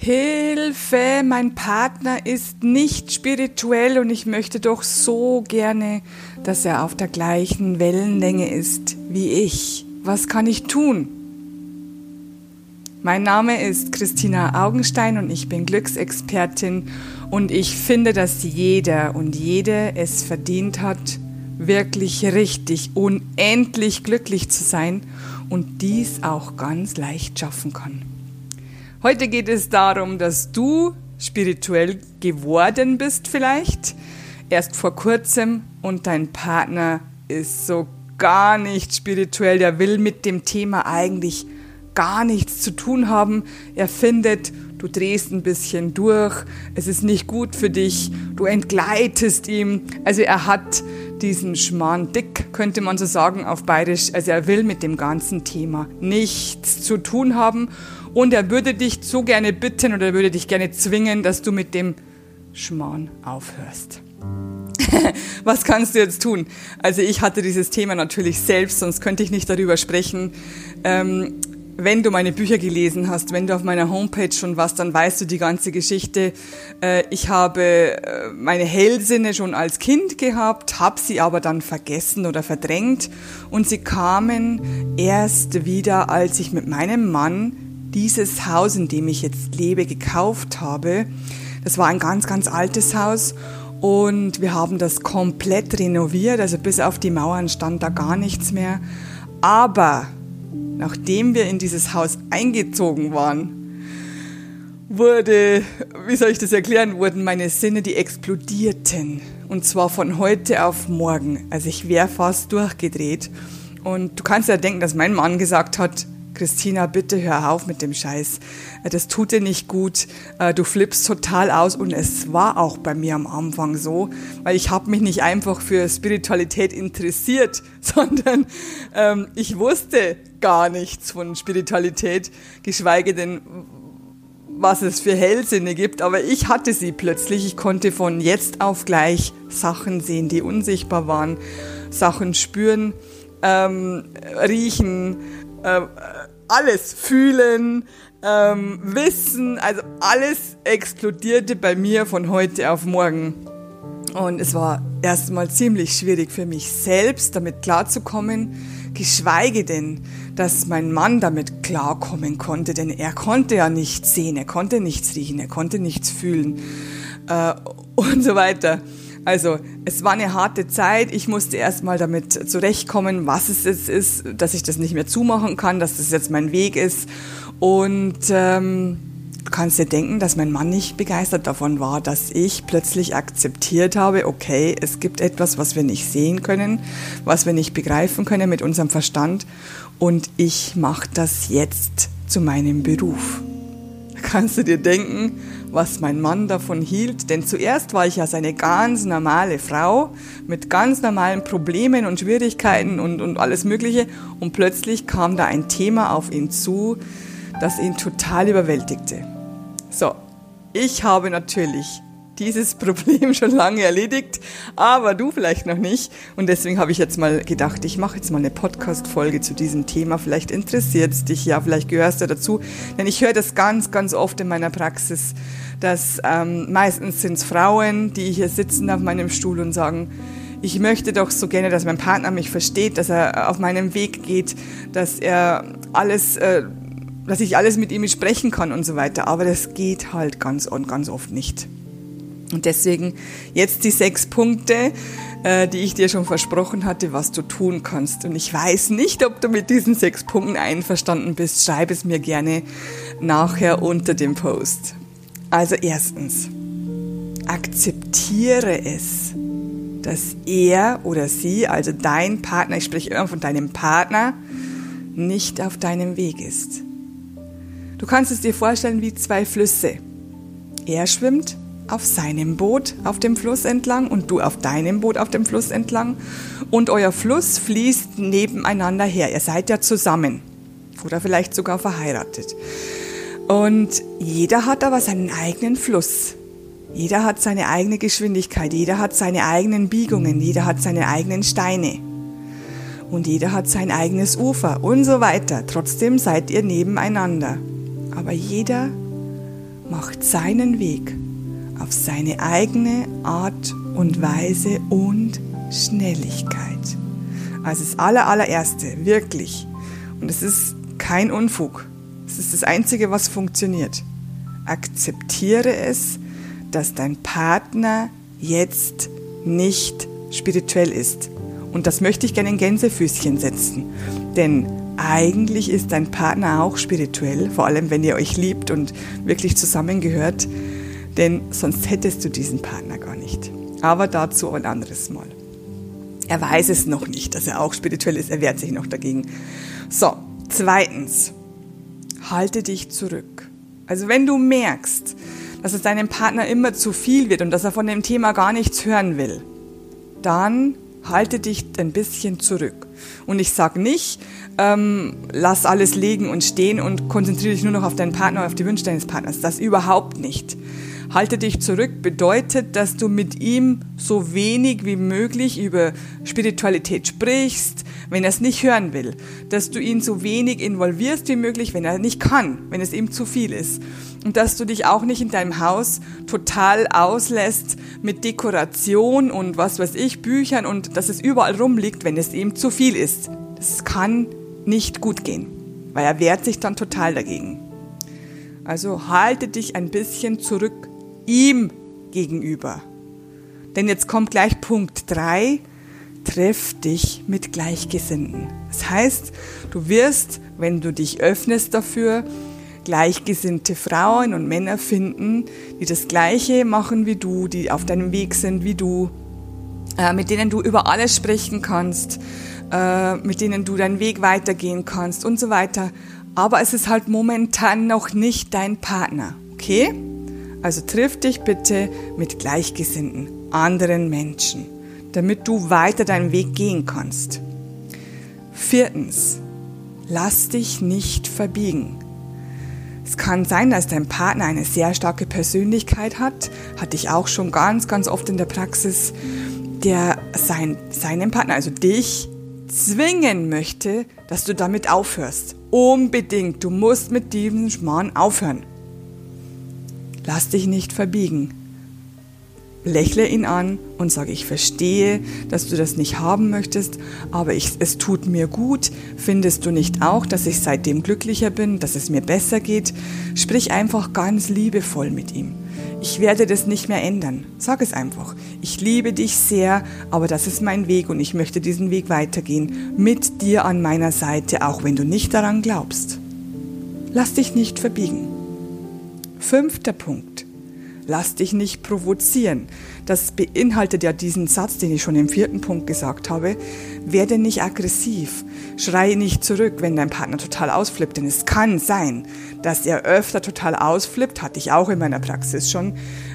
Hilfe, mein Partner ist nicht spirituell und ich möchte doch so gerne, dass er auf der gleichen Wellenlänge ist wie ich. Was kann ich tun? Mein Name ist Christina Augenstein und ich bin Glücksexpertin und ich finde, dass jeder und jede es verdient hat, wirklich richtig, unendlich glücklich zu sein und dies auch ganz leicht schaffen kann. Heute geht es darum, dass du spirituell geworden bist vielleicht, erst vor kurzem und dein Partner ist so gar nicht spirituell, der will mit dem Thema eigentlich gar nichts zu tun haben. Er findet, du drehst ein bisschen durch, es ist nicht gut für dich, du entgleitest ihm. Also er hat diesen Schmarrn dick, könnte man so sagen auf bayerisch. Also er will mit dem ganzen Thema nichts zu tun haben und er würde dich so gerne bitten oder er würde dich gerne zwingen, dass du mit dem Schmarrn aufhörst. Was kannst du jetzt tun? Also ich hatte dieses Thema natürlich selbst, sonst könnte ich nicht darüber sprechen. Ähm, wenn du meine Bücher gelesen hast, wenn du auf meiner Homepage schon warst, dann weißt du die ganze Geschichte. Äh, ich habe äh, meine Hellsinne schon als Kind gehabt, habe sie aber dann vergessen oder verdrängt und sie kamen erst wieder, als ich mit meinem Mann dieses Haus, in dem ich jetzt lebe, gekauft habe. Das war ein ganz, ganz altes Haus und wir haben das komplett renoviert, also bis auf die Mauern stand da gar nichts mehr. Aber nachdem wir in dieses Haus eingezogen waren, wurde, wie soll ich das erklären, wurden meine Sinne, die explodierten. Und zwar von heute auf morgen. Also ich wäre fast durchgedreht. Und du kannst ja denken, dass mein Mann gesagt hat, Christina, bitte hör auf mit dem Scheiß. Äh, das tut dir nicht gut. Äh, du flippst total aus und es war auch bei mir am Anfang so, weil ich habe mich nicht einfach für Spiritualität interessiert, sondern ähm, ich wusste gar nichts von Spiritualität, geschweige denn was es für Hellsinne gibt, aber ich hatte sie plötzlich. Ich konnte von jetzt auf gleich Sachen sehen, die unsichtbar waren, Sachen spüren, ähm, riechen, äh, alles fühlen, ähm, wissen, also alles explodierte bei mir von heute auf morgen. Und es war erstmal ziemlich schwierig für mich selbst, damit klarzukommen, geschweige denn, dass mein Mann damit klarkommen konnte, denn er konnte ja nichts sehen, er konnte nichts riechen, er konnte nichts fühlen äh, und so weiter. Also es war eine harte Zeit. Ich musste erstmal damit zurechtkommen, was es jetzt ist, dass ich das nicht mehr zumachen kann, dass das jetzt mein Weg ist. Und ähm, du kannst dir denken, dass mein Mann nicht begeistert davon war, dass ich plötzlich akzeptiert habe, okay, es gibt etwas, was wir nicht sehen können, was wir nicht begreifen können mit unserem Verstand. Und ich mache das jetzt zu meinem Beruf. Kannst du dir denken, was mein Mann davon hielt, denn zuerst war ich ja seine ganz normale Frau mit ganz normalen Problemen und Schwierigkeiten und, und alles Mögliche und plötzlich kam da ein Thema auf ihn zu, das ihn total überwältigte. So, ich habe natürlich dieses Problem schon lange erledigt, aber du vielleicht noch nicht. Und deswegen habe ich jetzt mal gedacht, ich mache jetzt mal eine Podcast-Folge zu diesem Thema. Vielleicht interessiert es dich ja, vielleicht gehörst du dazu. Denn ich höre das ganz, ganz oft in meiner Praxis, dass ähm, meistens sind es Frauen, die hier sitzen auf meinem Stuhl und sagen, ich möchte doch so gerne, dass mein Partner mich versteht, dass er auf meinem Weg geht, dass er alles, äh, dass ich alles mit ihm besprechen kann und so weiter. Aber das geht halt ganz und ganz oft nicht. Und deswegen jetzt die sechs Punkte, äh, die ich dir schon versprochen hatte, was du tun kannst. Und ich weiß nicht, ob du mit diesen sechs Punkten einverstanden bist. Schreib es mir gerne nachher unter dem Post. Also erstens, akzeptiere es, dass er oder sie, also dein Partner, ich spreche immer von deinem Partner, nicht auf deinem Weg ist. Du kannst es dir vorstellen wie zwei Flüsse. Er schwimmt auf seinem Boot auf dem Fluss entlang und du auf deinem Boot auf dem Fluss entlang. Und euer Fluss fließt nebeneinander her. Ihr seid ja zusammen oder vielleicht sogar verheiratet. Und jeder hat aber seinen eigenen Fluss. Jeder hat seine eigene Geschwindigkeit, jeder hat seine eigenen Biegungen, jeder hat seine eigenen Steine. Und jeder hat sein eigenes Ufer und so weiter. Trotzdem seid ihr nebeneinander. Aber jeder macht seinen Weg auf seine eigene Art und Weise und Schnelligkeit. Also das aller, allererste, wirklich. Und es ist kein Unfug. Es ist das Einzige, was funktioniert. Akzeptiere es, dass dein Partner jetzt nicht spirituell ist. Und das möchte ich gerne in Gänsefüßchen setzen. Denn eigentlich ist dein Partner auch spirituell, vor allem wenn ihr euch liebt und wirklich zusammengehört. Denn sonst hättest du diesen Partner gar nicht. Aber dazu ein anderes Mal. Er weiß es noch nicht, dass er auch spirituell ist. Er wehrt sich noch dagegen. So, zweitens, halte dich zurück. Also wenn du merkst, dass es deinem Partner immer zu viel wird und dass er von dem Thema gar nichts hören will, dann halte dich ein bisschen zurück. Und ich sage nicht, ähm, lass alles liegen und stehen und konzentriere dich nur noch auf deinen Partner, auf die Wünsche deines Partners. Das überhaupt nicht. Halte dich zurück bedeutet, dass du mit ihm so wenig wie möglich über Spiritualität sprichst, wenn er es nicht hören will. Dass du ihn so wenig involvierst wie möglich, wenn er nicht kann, wenn es ihm zu viel ist. Und dass du dich auch nicht in deinem Haus total auslässt mit Dekoration und was weiß ich, Büchern und dass es überall rumliegt, wenn es ihm zu viel ist. Das kann nicht gut gehen, weil er wehrt sich dann total dagegen. Also halte dich ein bisschen zurück ihm gegenüber. Denn jetzt kommt gleich Punkt 3, treff dich mit Gleichgesinnten. Das heißt, du wirst, wenn du dich öffnest dafür, gleichgesinnte Frauen und Männer finden, die das Gleiche machen wie du, die auf deinem Weg sind wie du, äh, mit denen du über alles sprechen kannst, äh, mit denen du deinen Weg weitergehen kannst und so weiter. Aber es ist halt momentan noch nicht dein Partner, okay? Also triff dich bitte mit Gleichgesinnten, anderen Menschen, damit du weiter deinen Weg gehen kannst. Viertens, lass dich nicht verbiegen. Es kann sein, dass dein Partner eine sehr starke Persönlichkeit hat, hatte ich auch schon ganz, ganz oft in der Praxis, der sein, seinen Partner, also dich, zwingen möchte, dass du damit aufhörst. Unbedingt, du musst mit diesem Schmarrn aufhören. Lass dich nicht verbiegen. Lächle ihn an und sage, ich verstehe, dass du das nicht haben möchtest, aber ich, es tut mir gut. Findest du nicht auch, dass ich seitdem glücklicher bin, dass es mir besser geht? Sprich einfach ganz liebevoll mit ihm. Ich werde das nicht mehr ändern. Sag es einfach. Ich liebe dich sehr, aber das ist mein Weg und ich möchte diesen Weg weitergehen. Mit dir an meiner Seite, auch wenn du nicht daran glaubst. Lass dich nicht verbiegen. Fünfter Punkt. Lass dich nicht provozieren. Das beinhaltet ja diesen Satz, den ich schon im vierten Punkt gesagt habe. Werde nicht aggressiv. Schreie nicht zurück, wenn dein Partner total ausflippt. Denn es kann sein, dass er öfter total ausflippt, hatte ich auch in meiner Praxis schon,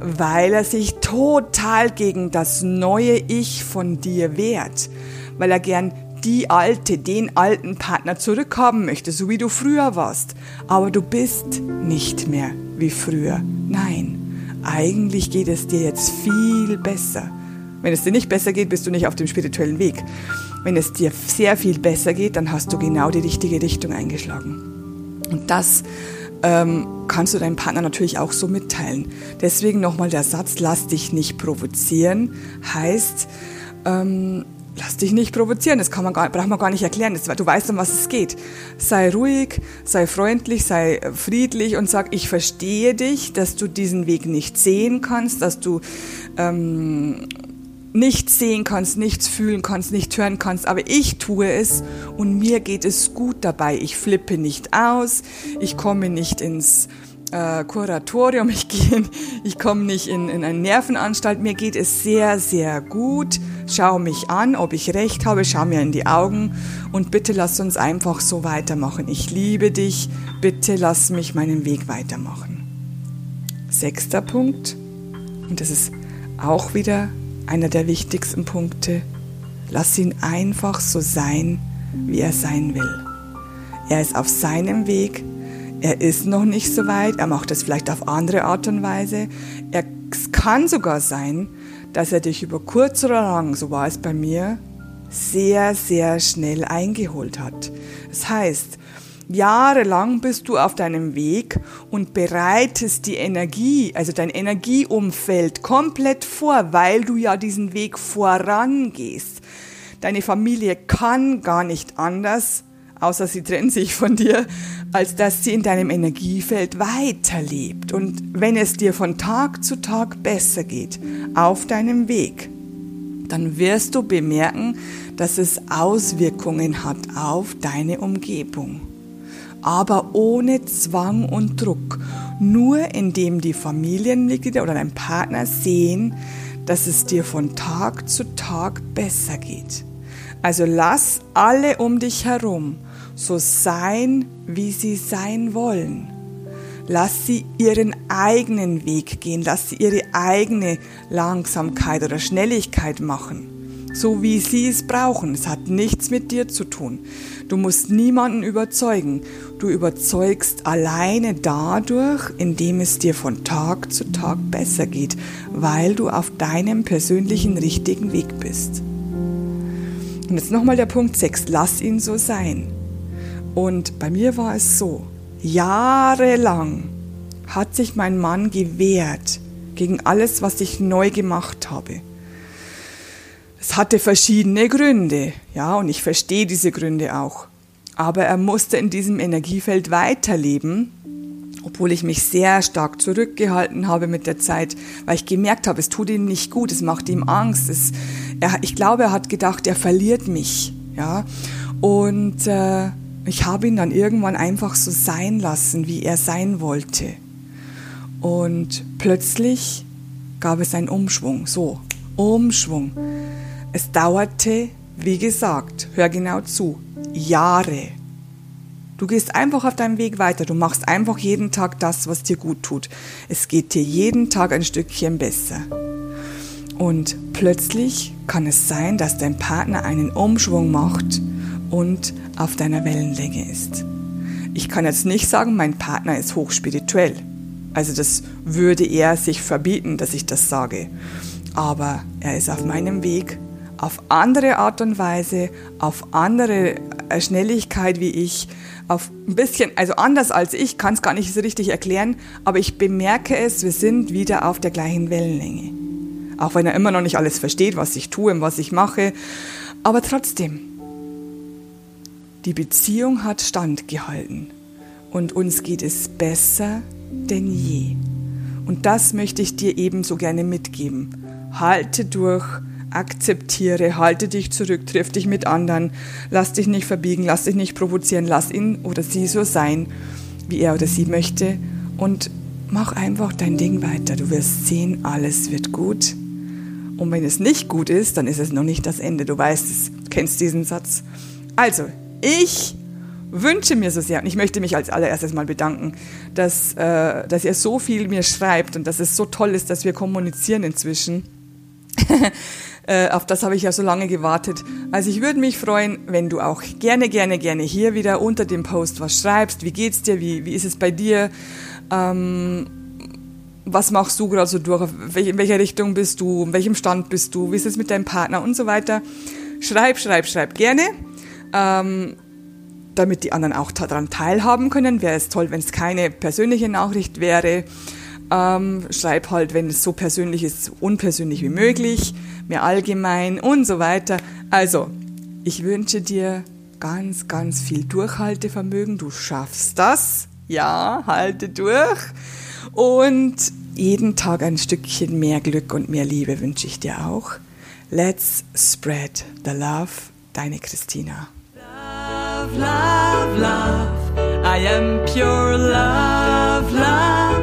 weil er sich total gegen das neue Ich von dir wehrt. Weil er gern die alte, den alten Partner zurückhaben möchte, so wie du früher warst. Aber du bist nicht mehr wie früher. Nein, eigentlich geht es dir jetzt viel besser. Wenn es dir nicht besser geht, bist du nicht auf dem spirituellen Weg. Wenn es dir sehr viel besser geht, dann hast du genau die richtige Richtung eingeschlagen. Und das ähm, kannst du deinem Partner natürlich auch so mitteilen. Deswegen nochmal der Satz, lass dich nicht provozieren, heißt, ähm, Lass dich nicht provozieren, das kann man gar, braucht man gar nicht erklären. Das, du weißt, um was es geht. Sei ruhig, sei freundlich, sei friedlich und sag, ich verstehe dich, dass du diesen Weg nicht sehen kannst, dass du ähm, nichts sehen kannst, nichts fühlen kannst, nicht hören kannst, aber ich tue es und mir geht es gut dabei. Ich flippe nicht aus, ich komme nicht ins äh, Kuratorium, ich, gehe, ich komme nicht in, in eine Nervenanstalt, mir geht es sehr, sehr gut. Schau mich an, ob ich recht habe, schau mir in die Augen und bitte lass uns einfach so weitermachen. Ich liebe dich, bitte lass mich meinen Weg weitermachen. Sechster Punkt, und das ist auch wieder einer der wichtigsten Punkte, lass ihn einfach so sein, wie er sein will. Er ist auf seinem Weg, er ist noch nicht so weit, er macht es vielleicht auf andere Art und Weise. Er, es kann sogar sein, dass er dich über kurz oder lang, so war es bei mir, sehr, sehr schnell eingeholt hat. Das heißt, Jahrelang bist du auf deinem Weg und bereitest die Energie, also dein Energieumfeld komplett vor, weil du ja diesen Weg vorangehst. Deine Familie kann gar nicht anders, außer sie trennt sich von dir, als dass sie in deinem Energiefeld weiterlebt. Und wenn es dir von Tag zu Tag besser geht, auf deinem Weg, dann wirst du bemerken, dass es Auswirkungen hat auf deine Umgebung aber ohne Zwang und Druck. Nur indem die Familienmitglieder oder dein Partner sehen, dass es dir von Tag zu Tag besser geht. Also lass alle um dich herum so sein, wie sie sein wollen. Lass sie ihren eigenen Weg gehen, lass sie ihre eigene Langsamkeit oder Schnelligkeit machen so wie sie es brauchen. Es hat nichts mit dir zu tun. Du musst niemanden überzeugen. Du überzeugst alleine dadurch, indem es dir von Tag zu Tag besser geht, weil du auf deinem persönlichen richtigen Weg bist. Und jetzt nochmal der Punkt 6. Lass ihn so sein. Und bei mir war es so. Jahrelang hat sich mein Mann gewehrt gegen alles, was ich neu gemacht habe. Es hatte verschiedene Gründe, ja, und ich verstehe diese Gründe auch. Aber er musste in diesem Energiefeld weiterleben, obwohl ich mich sehr stark zurückgehalten habe mit der Zeit, weil ich gemerkt habe, es tut ihm nicht gut, es macht ihm Angst. Es, er, ich glaube, er hat gedacht, er verliert mich, ja. Und äh, ich habe ihn dann irgendwann einfach so sein lassen, wie er sein wollte. Und plötzlich gab es einen Umschwung, so, Umschwung. Es dauerte, wie gesagt, hör genau zu, Jahre. Du gehst einfach auf deinem Weg weiter. Du machst einfach jeden Tag das, was dir gut tut. Es geht dir jeden Tag ein Stückchen besser. Und plötzlich kann es sein, dass dein Partner einen Umschwung macht und auf deiner Wellenlänge ist. Ich kann jetzt nicht sagen, mein Partner ist hochspirituell. Also das würde er sich verbieten, dass ich das sage. Aber er ist auf meinem Weg auf andere Art und Weise, auf andere äh, Schnelligkeit wie ich, auf ein bisschen, also anders als ich, kann es gar nicht so richtig erklären, aber ich bemerke es, wir sind wieder auf der gleichen Wellenlänge. Auch wenn er immer noch nicht alles versteht, was ich tue und was ich mache, aber trotzdem, die Beziehung hat standgehalten und uns geht es besser denn je. Und das möchte ich dir ebenso gerne mitgeben. Halte durch, akzeptiere, halte dich zurück, triff dich mit anderen, lass dich nicht verbiegen, lass dich nicht provozieren, lass ihn oder sie so sein, wie er oder sie möchte und mach einfach dein Ding weiter. Du wirst sehen, alles wird gut. Und wenn es nicht gut ist, dann ist es noch nicht das Ende. Du weißt es, kennst diesen Satz. Also, ich wünsche mir so sehr, und ich möchte mich als allererstes mal bedanken, dass, äh, dass ihr so viel mir schreibt und dass es so toll ist, dass wir kommunizieren inzwischen. Äh, auf das habe ich ja so lange gewartet. Also ich würde mich freuen, wenn du auch gerne, gerne, gerne hier wieder unter dem Post was schreibst. Wie geht's dir? Wie, wie ist es bei dir? Ähm, was machst du gerade so durch? In welcher Richtung bist du? In welchem Stand bist du? Wie ist es mit deinem Partner und so weiter? Schreib, schreib, schreib gerne. Ähm, damit die anderen auch daran teilhaben können. Wäre es toll, wenn es keine persönliche Nachricht wäre. Ähm, schreib halt, wenn es so persönlich ist, unpersönlich wie möglich, mehr allgemein und so weiter. Also, ich wünsche dir ganz, ganz viel Durchhaltevermögen. Du schaffst das. Ja, halte durch. Und jeden Tag ein Stückchen mehr Glück und mehr Liebe wünsche ich dir auch. Let's spread the love. Deine Christina. love, love, love. I am pure love, love.